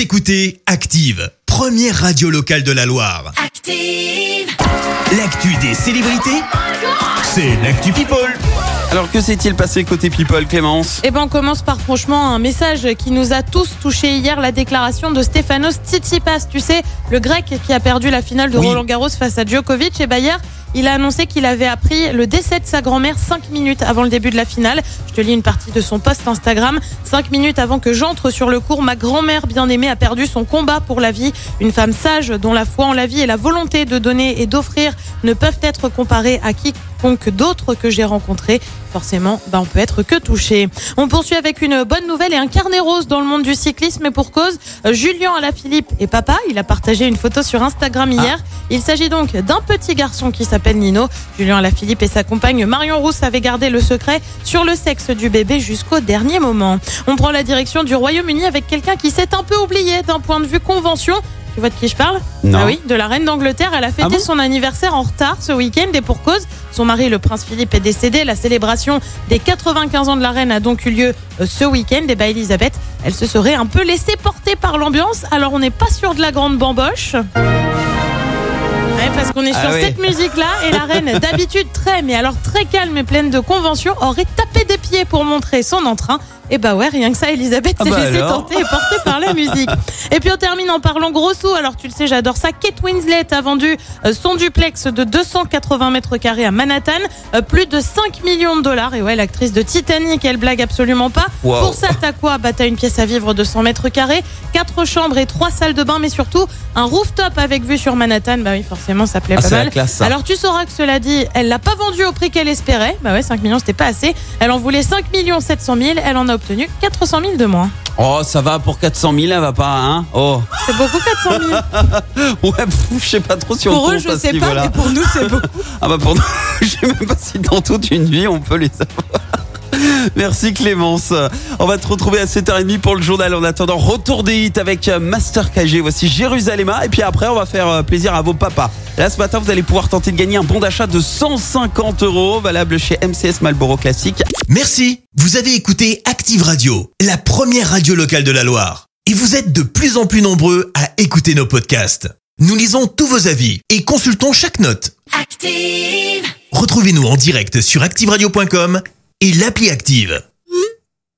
Vous écoutez Active, première radio locale de la Loire. Active. L'actu des célébrités, c'est l'actu People. Alors que s'est-il passé côté People, Clémence? Eh ben, on commence par franchement un message qui nous a tous touchés hier, la déclaration de Stefanos Tsitsipas, tu sais, le grec qui a perdu la finale de Oui. Roland Garros face à Djokovic. Et bah hier, il a annoncé qu'il avait appris le décès de sa grand-mère 5 minutes avant le début de la finale. Je te lis une partie de son post Instagram. 5 minutes avant que j'entre sur le cours, ma grand-mère bien-aimée a perdu son combat pour la vie. Une femme sage dont la foi en la vie et la volonté de donner et d'offrir ne peuvent être comparées à quiconque d'autre que j'ai rencontré. Forcément, bah, on peut être que touché. On poursuit avec une bonne nouvelle et un carnet rose dans le monde du cyclisme et pour cause. Julien Alaphilippe est papa. Il a partagé une photo sur Instagram hier. Il s'agit donc d'un petit garçon qui s'appelle Nino. Julien Alaphilippe et sa compagne Marion Rousse avaient gardé le secret sur le sexe du bébé jusqu'au dernier moment. On prend la direction du Royaume-Uni avec quelqu'un qui s'est un peu oublié d'un point de vue convention. Tu vois de qui je parle? Non. Ah oui, de la reine d'Angleterre. Elle a fêté Ah bon? son anniversaire en retard ce week-end et pour cause. Son mari, le prince Philippe, est décédé. La célébration des 95 ans de la reine a donc eu lieu euh, ce week-end. Et bah, Elisabeth, elle se serait un peu laissée porter par l'ambiance. Alors, on n'est pas sûr de la grande bamboche. Ouais, parce qu'on est Ah sur oui. cette musique-là et la reine, d'habitude très, mais alors très calme et pleine de conventions, aurait tapé des pieds pour montrer son entrain. Et bah ouais, rien que ça, Elisabeth Ah s'est bah laissée tenter et portée par la musique. Et puis on termine en parlant gros sous. Alors tu le sais, j'adore ça. Kate Winslet a vendu euh, son duplex de 280 mètres carrés à Manhattan, euh, plus de 5 millions de dollars. Et ouais, l'actrice de Titanic, elle blague absolument pas. Wow. Pour ça, t'as quoi Bah t'as une pièce à vivre de 100 mètres carrés, quatre chambres et trois salles de bain, mais surtout un rooftop avec vue sur Manhattan. Bah oui, forcément, ça plaît Ah, pas mal. classe. Alors tu sauras que cela dit, elle l'a pas vendu au prix qu'elle espérait. Bah ouais, 5 millions, c'était pas assez. Elle en voulait 5 millions 700 000. Elle en a obtenu 400 000 de moins. Oh, ça va pour 400 000, elle va pas, hein? Oh, C'est beaucoup 400 000. ouais, pff, je sais pas trop si on Pour eux, je sais pas, mais pour nous, c'est beaucoup. Ah bah pour nous, je sais même pas si dans toute une vie on peut les avoir. Merci Clémence. On va te retrouver à 7h30 pour le journal. En attendant, retour des hits avec euh, Master KG. Voici Jérusalem. Et puis après, on va faire euh, plaisir à vos papas. Là, ce matin, vous allez pouvoir tenter de gagner un bon d'achat de 150 euros valable chez MCS Malboro Classique. Merci, vous avez écouté Active Radio, la première radio locale de la Loire. Et vous êtes de plus en plus nombreux à écouter nos podcasts. Nous lisons tous vos avis et consultons chaque note. Active. Retrouvez-nous en direct sur activeradio.com et l'appli Active.